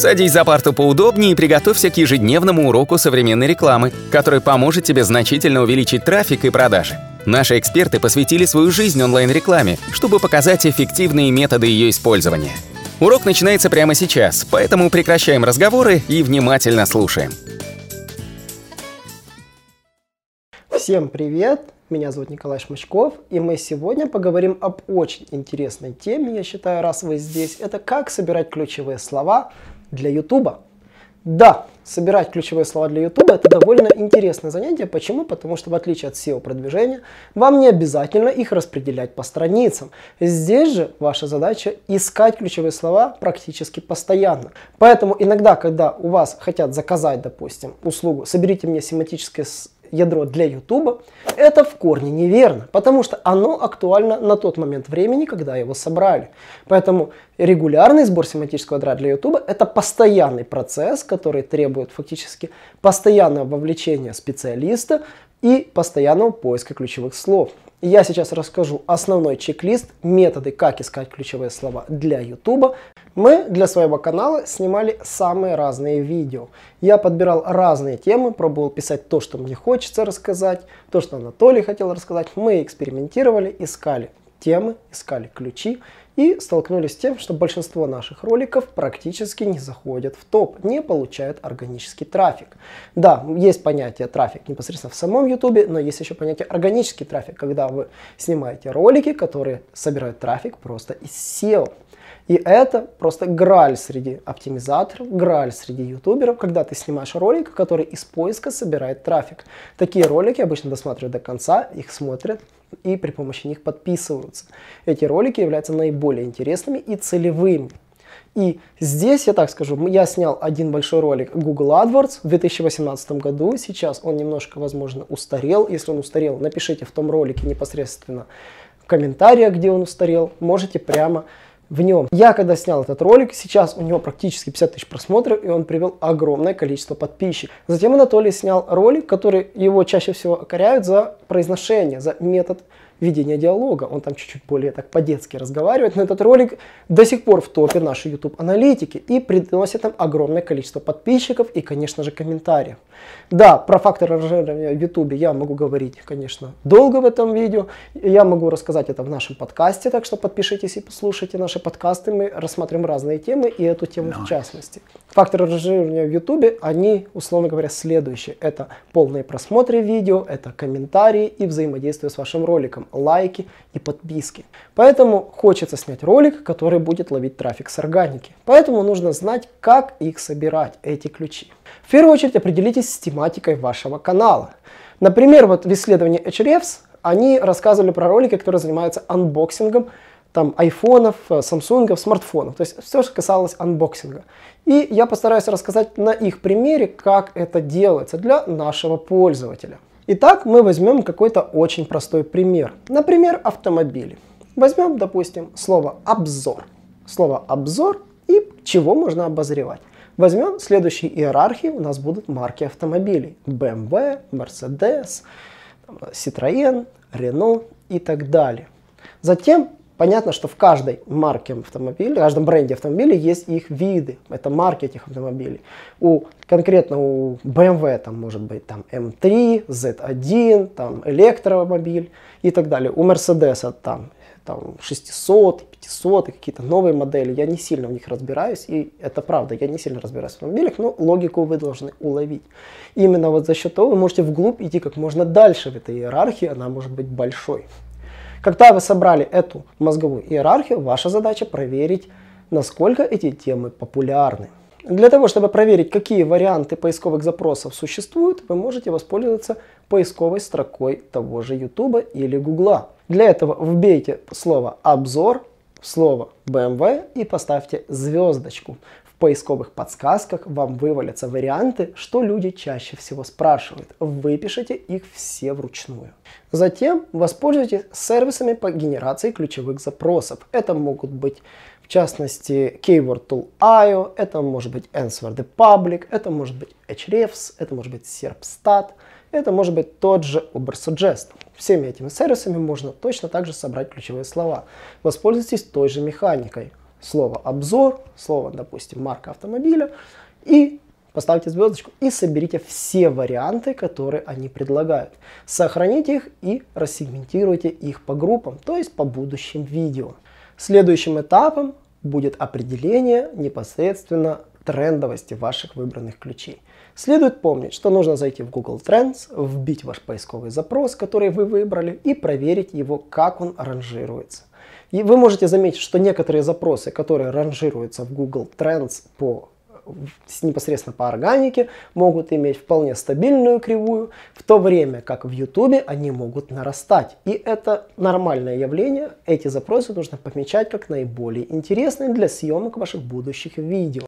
Садись за парту поудобнее и приготовься к ежедневному уроку современной рекламы, который поможет тебе значительно увеличить трафик и продажи. Наши эксперты посвятили свою жизнь онлайн-рекламе, чтобы показать эффективные методы ее использования. Урок начинается прямо сейчас, поэтому прекращаем разговоры и внимательно слушаем. Всем привет! Меня зовут Николай Шмачков, и мы сегодня поговорим об очень интересной теме, я считаю, раз вы здесь. Это как собирать ключевые слова для YouTube. Да, собирать ключевые слова для YouTube это довольно интересное занятие. Почему? Потому что в отличие от SEO продвижения, вам не обязательно их распределять по страницам. Здесь же ваша задача искать ключевые слова практически постоянно. Поэтому иногда, когда у вас хотят заказать, допустим, услугу «соберите мне семантическое ядро для YouTube, это в корне неверно, потому что оно актуально на тот момент времени, когда его собрали. Поэтому регулярный сбор семантического ядра для YouTube это постоянный процесс, который требует фактически постоянного вовлечения специалиста и постоянного поиска ключевых слов. Я сейчас расскажу основной чек-лист, методы, как искать ключевые слова для YouTube. Мы для своего канала снимали самые разные видео. Я подбирал разные темы, пробовал писать то, что мне хочется рассказать, то, что Анатолий хотел рассказать. Мы экспериментировали, искали темы, искали ключи и столкнулись с тем, что большинство наших роликов практически не заходят в топ, не получают органический трафик. Да, есть понятие трафик непосредственно в самом YouTube, но есть еще понятие органический трафик, когда вы снимаете ролики, которые собирают трафик просто из SEO. И это просто граль среди оптимизаторов, граль среди ютуберов, когда ты снимаешь ролик, который из поиска собирает трафик. Такие ролики обычно досматривают до конца, их смотрят и при помощи них подписываются. Эти ролики являются наиболее интересными и целевыми. И здесь, я так скажу, я снял один большой ролик Google AdWords в 2018 году. Сейчас он немножко, возможно, устарел. Если он устарел, напишите в том ролике непосредственно в комментариях, где он устарел. Можете прямо в нем. Я когда снял этот ролик, сейчас у него практически 50 тысяч просмотров, и он привел огромное количество подписчиков. Затем Анатолий снял ролик, который его чаще всего окоряют за произношение, за метод ведения диалога. Он там чуть-чуть более так по-детски разговаривает, но этот ролик до сих пор в топе нашей YouTube аналитики и приносит нам огромное количество подписчиков и, конечно же, комментариев. Да, про фактор ранжирования в YouTube я могу говорить, конечно, долго в этом видео. Я могу рассказать это в нашем подкасте, так что подпишитесь и послушайте наши подкасты. Мы рассмотрим разные темы и эту тему nice. в частности. Факторы ранжирования в YouTube, они, условно говоря, следующие. Это полные просмотры видео, это комментарии и взаимодействие с вашим роликом лайки и подписки. Поэтому хочется снять ролик, который будет ловить трафик с органики. Поэтому нужно знать, как их собирать, эти ключи. В первую очередь определитесь с тематикой вашего канала. Например, вот в исследовании Ahrefs они рассказывали про ролики, которые занимаются анбоксингом там айфонов, э, самсунгов, смартфонов. То есть все, что касалось анбоксинга. И я постараюсь рассказать на их примере, как это делается для нашего пользователя. Итак, мы возьмем какой-то очень простой пример. Например, автомобили. Возьмем, допустим, слово «обзор». Слово «обзор» и чего можно обозревать. Возьмем следующей иерархии, у нас будут марки автомобилей. BMW, Mercedes, Citroën, Renault и так далее. Затем Понятно, что в каждой марке автомобиля, в каждом бренде автомобиля есть их виды. Это марки этих автомобилей. У, конкретно у BMW там может быть там M3, Z1, там электромобиль и так далее. У Mercedes там, там 600, 500 какие-то новые модели. Я не сильно в них разбираюсь, и это правда, я не сильно разбираюсь в автомобилях, но логику вы должны уловить. Именно вот за счет того вы можете вглубь идти как можно дальше в этой иерархии, она может быть большой. Когда вы собрали эту мозговую иерархию, ваша задача проверить, насколько эти темы популярны. Для того, чтобы проверить, какие варианты поисковых запросов существуют, вы можете воспользоваться поисковой строкой того же YouTube или Google. Для этого вбейте слово «обзор», слово BMW и поставьте звездочку поисковых подсказках вам вывалятся варианты, что люди чаще всего спрашивают. Выпишите их все вручную. Затем воспользуйтесь сервисами по генерации ключевых запросов. Это могут быть в частности Keyword Tool IO, это может быть Answer the Public, это может быть Ahrefs, это может быть Serpstat, это может быть тот же Ubersuggest. Всеми этими сервисами можно точно так же собрать ключевые слова. Воспользуйтесь той же механикой. Слово обзор, слово, допустим, марка автомобиля и поставьте звездочку и соберите все варианты, которые они предлагают. Сохраните их и рассегментируйте их по группам, то есть по будущим видео. Следующим этапом будет определение непосредственно трендовости ваших выбранных ключей. Следует помнить, что нужно зайти в Google Trends, вбить ваш поисковый запрос, который вы выбрали, и проверить его, как он ранжируется. И вы можете заметить, что некоторые запросы, которые ранжируются в Google Trends по непосредственно по органике, могут иметь вполне стабильную кривую, в то время как в YouTube они могут нарастать. И это нормальное явление. Эти запросы нужно помечать как наиболее интересные для съемок ваших будущих видео.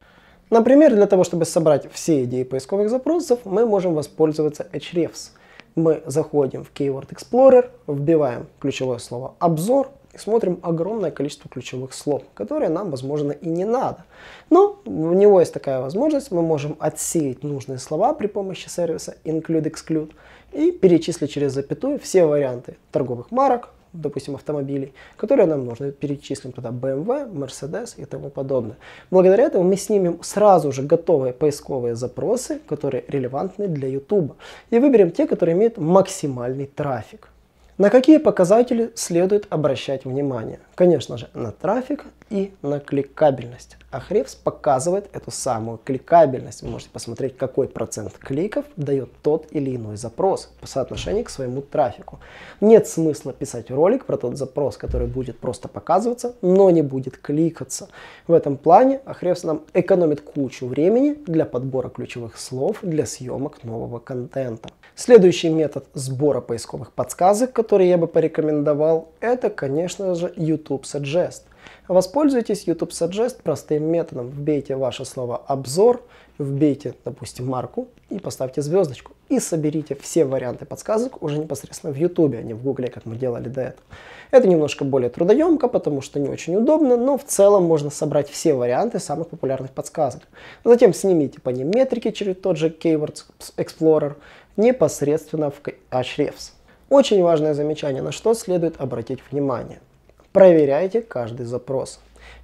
Например, для того, чтобы собрать все идеи поисковых запросов, мы можем воспользоваться Ahrefs. Мы заходим в Keyword Explorer, вбиваем ключевое слово «обзор», смотрим огромное количество ключевых слов, которые нам, возможно, и не надо. Но у него есть такая возможность, мы можем отсеять нужные слова при помощи сервиса include-exclude и перечислить через запятую все варианты торговых марок, допустим, автомобилей, которые нам нужны. Перечислим туда BMW, Mercedes и тому подобное. Благодаря этому мы снимем сразу же готовые поисковые запросы, которые релевантны для YouTube. И выберем те, которые имеют максимальный трафик. На какие показатели следует обращать внимание? Конечно же, на трафик и на кликабельность. Ahrefs показывает эту самую кликабельность. Вы можете посмотреть, какой процент кликов дает тот или иной запрос по соотношению к своему трафику. Нет смысла писать ролик про тот запрос, который будет просто показываться, но не будет кликаться. В этом плане Ahrefs нам экономит кучу времени для подбора ключевых слов для съемок нового контента. Следующий метод сбора поисковых подсказок, который я бы порекомендовал, это, конечно же, YouTube Suggest. Воспользуйтесь YouTube Suggest простым методом. Вбейте ваше слово «обзор», вбейте, допустим, марку и поставьте звездочку. И соберите все варианты подсказок уже непосредственно в YouTube, а не в Google, как мы делали до этого. Это немножко более трудоемко, потому что не очень удобно, но в целом можно собрать все варианты самых популярных подсказок. Затем снимите по ним метрики через тот же Keywords Explorer, непосредственно в Ahrefs. Очень важное замечание, на что следует обратить внимание. Проверяйте каждый запрос.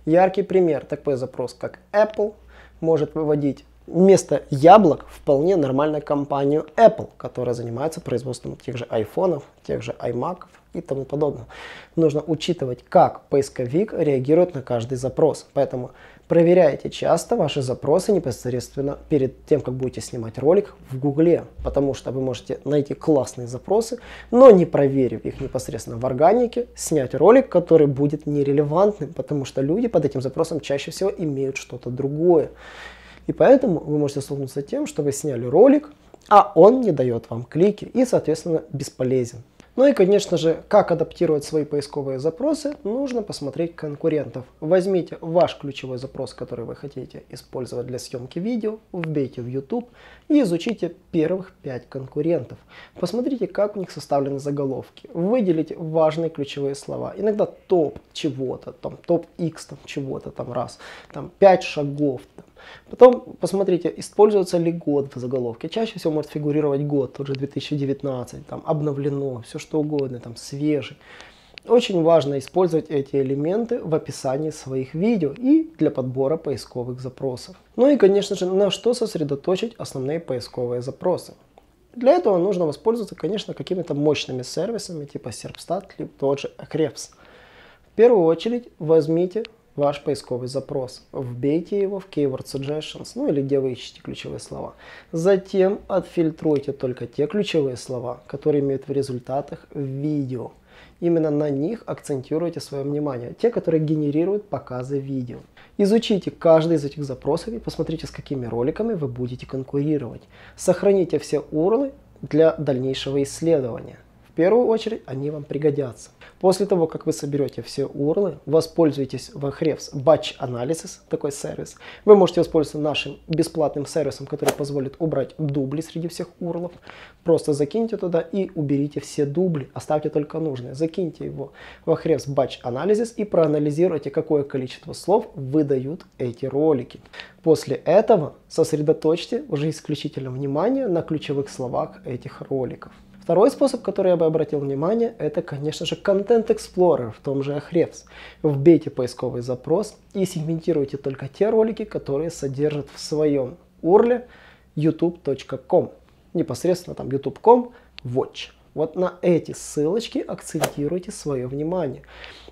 Яркий пример, такой запрос как Apple может выводить вместо яблок вполне нормальную компанию Apple, которая занимается производством тех же айфонов, тех же iMac и тому подобное. Нужно учитывать, как поисковик реагирует на каждый запрос. Поэтому проверяйте часто ваши запросы непосредственно перед тем, как будете снимать ролик в Гугле, потому что вы можете найти классные запросы, но не проверив их непосредственно в органике, снять ролик, который будет нерелевантным, потому что люди под этим запросом чаще всего имеют что-то другое. И поэтому вы можете столкнуться с тем, что вы сняли ролик, а он не дает вам клики и, соответственно, бесполезен. Ну и, конечно же, как адаптировать свои поисковые запросы, нужно посмотреть конкурентов. Возьмите ваш ключевой запрос, который вы хотите использовать для съемки видео, вбейте в YouTube и изучите первых 5 конкурентов. Посмотрите, как у них составлены заголовки. Выделите важные ключевые слова. Иногда топ чего-то, там топ X там, чего-то там раз, там 5 шагов, там, Потом посмотрите, используется ли год в заголовке. Чаще всего может фигурировать год, тот же 2019, там обновлено, все что угодно, там свежий. Очень важно использовать эти элементы в описании своих видео и для подбора поисковых запросов. Ну и, конечно же, на что сосредоточить основные поисковые запросы. Для этого нужно воспользоваться, конечно, какими-то мощными сервисами типа Serpstat, либо тот же Ahrefs. В первую очередь возьмите ваш поисковый запрос. Вбейте его в Keyword Suggestions, ну или где вы ищете ключевые слова. Затем отфильтруйте только те ключевые слова, которые имеют в результатах видео. Именно на них акцентируйте свое внимание, те, которые генерируют показы видео. Изучите каждый из этих запросов и посмотрите, с какими роликами вы будете конкурировать. Сохраните все URL для дальнейшего исследования. Первую очередь они вам пригодятся. После того, как вы соберете все URL, воспользуйтесь в Ahrefs Batch Analysis, такой сервис. Вы можете воспользоваться нашим бесплатным сервисом, который позволит убрать дубли среди всех URL. Просто закиньте туда и уберите все дубли, оставьте только нужные. Закиньте его в Ahrefs Batch Analysis и проанализируйте, какое количество слов выдают эти ролики. После этого сосредоточьте уже исключительно внимание на ключевых словах этих роликов. Второй способ, который я бы обратил внимание, это, конечно же, Content Explorer в том же Ahrefs. Вбейте поисковый запрос и сегментируйте только те ролики, которые содержат в своем URL youtube.com. Непосредственно там youtube.com watch. Вот на эти ссылочки акцентируйте свое внимание.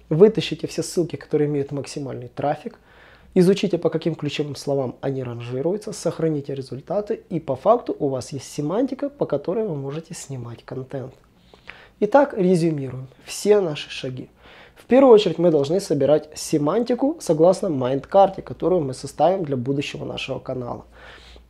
Вытащите все ссылки, которые имеют максимальный трафик, изучите, по каким ключевым словам они ранжируются, сохраните результаты, и по факту у вас есть семантика, по которой вы можете снимать контент. Итак, резюмируем все наши шаги. В первую очередь мы должны собирать семантику согласно майнд-карте, которую мы составим для будущего нашего канала.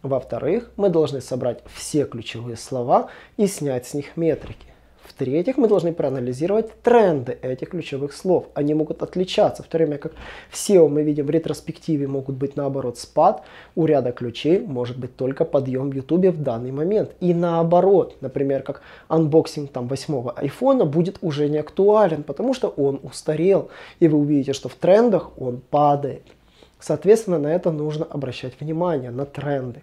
Во-вторых, мы должны собрать все ключевые слова и снять с них метрики. В-третьих, мы должны проанализировать тренды этих ключевых слов. Они могут отличаться, в то время как в SEO мы видим в ретроспективе могут быть наоборот спад, у ряда ключей может быть только подъем в YouTube в данный момент. И наоборот, например, как анбоксинг там восьмого айфона будет уже не актуален, потому что он устарел. И вы увидите, что в трендах он падает. Соответственно, на это нужно обращать внимание, на тренды.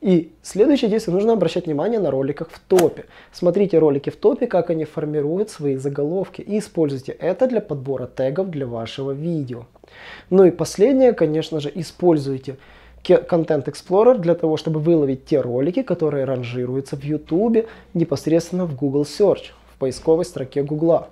И следующее действие, нужно обращать внимание на роликах в топе. Смотрите ролики в топе, как они формируют свои заголовки и используйте это для подбора тегов для вашего видео. Ну и последнее, конечно же, используйте Content Explorer для того, чтобы выловить те ролики, которые ранжируются в YouTube непосредственно в Google Search, в поисковой строке Google.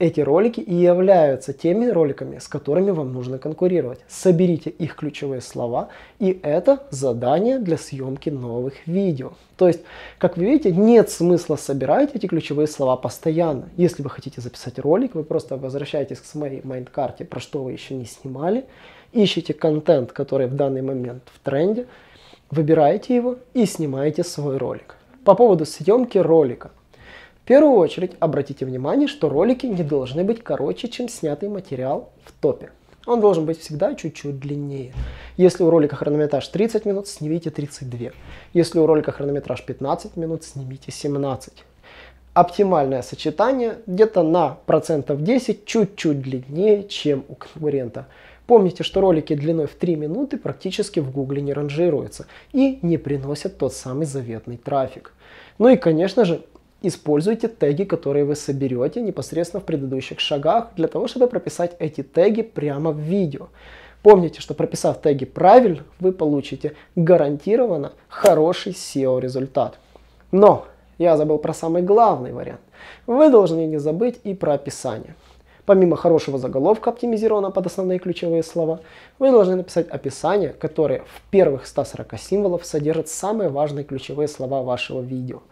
Эти ролики и являются теми роликами, с которыми вам нужно конкурировать. Соберите их ключевые слова, и это задание для съемки новых видео. То есть, как вы видите, нет смысла собирать эти ключевые слова постоянно. Если вы хотите записать ролик, вы просто возвращаетесь к своей майнд-карте, про что вы еще не снимали, ищите контент, который в данный момент в тренде, выбираете его и снимаете свой ролик. По поводу съемки ролика первую очередь обратите внимание, что ролики не должны быть короче, чем снятый материал в топе. Он должен быть всегда чуть-чуть длиннее. Если у ролика хронометраж 30 минут, снимите 32. Если у ролика хронометраж 15 минут, снимите 17. Оптимальное сочетание где-то на процентов 10 чуть-чуть длиннее, чем у конкурента. Помните, что ролики длиной в 3 минуты практически в гугле не ранжируются и не приносят тот самый заветный трафик. Ну и, конечно же, Используйте теги, которые вы соберете непосредственно в предыдущих шагах, для того, чтобы прописать эти теги прямо в видео. Помните, что прописав теги правильно, вы получите гарантированно хороший SEO результат. Но я забыл про самый главный вариант. Вы должны не забыть и про описание. Помимо хорошего заголовка, оптимизированного под основные ключевые слова, вы должны написать описание, которое в первых 140 символов содержит самые важные ключевые слова вашего видео.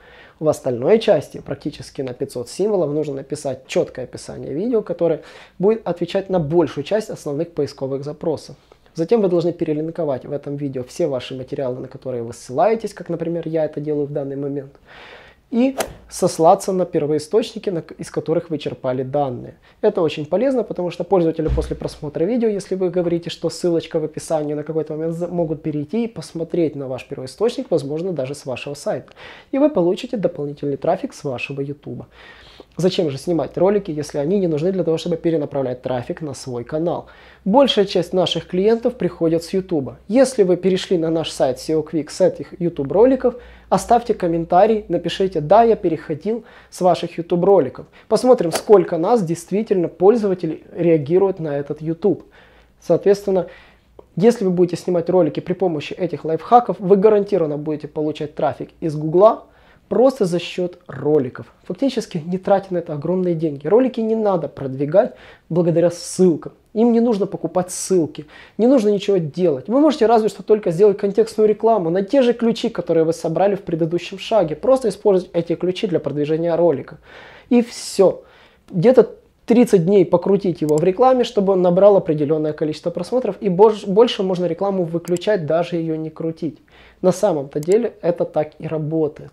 В остальной части, практически на 500 символов, нужно написать четкое описание видео, которое будет отвечать на большую часть основных поисковых запросов. Затем вы должны перелинковать в этом видео все ваши материалы, на которые вы ссылаетесь, как, например, я это делаю в данный момент и сослаться на первоисточники, из которых вы черпали данные. Это очень полезно, потому что пользователи после просмотра видео, если вы говорите, что ссылочка в описании на какой-то момент могут перейти и посмотреть на ваш первоисточник, возможно, даже с вашего сайта. И вы получите дополнительный трафик с вашего YouTube. Зачем же снимать ролики, если они не нужны для того, чтобы перенаправлять трафик на свой канал? Большая часть наших клиентов приходят с YouTube. Если вы перешли на наш сайт SEO Quick с этих YouTube роликов, оставьте комментарий, напишите «Да, я переходил с ваших YouTube роликов». Посмотрим, сколько нас действительно пользователей реагируют на этот YouTube. Соответственно, если вы будете снимать ролики при помощи этих лайфхаков, вы гарантированно будете получать трафик из Гугла, просто за счет роликов. Фактически не тратя на это огромные деньги. Ролики не надо продвигать благодаря ссылкам. Им не нужно покупать ссылки, не нужно ничего делать. Вы можете разве что только сделать контекстную рекламу на те же ключи, которые вы собрали в предыдущем шаге. Просто использовать эти ключи для продвижения ролика. И все. Где-то 30 дней покрутить его в рекламе, чтобы он набрал определенное количество просмотров, и больше можно рекламу выключать, даже ее не крутить. На самом-то деле это так и работает.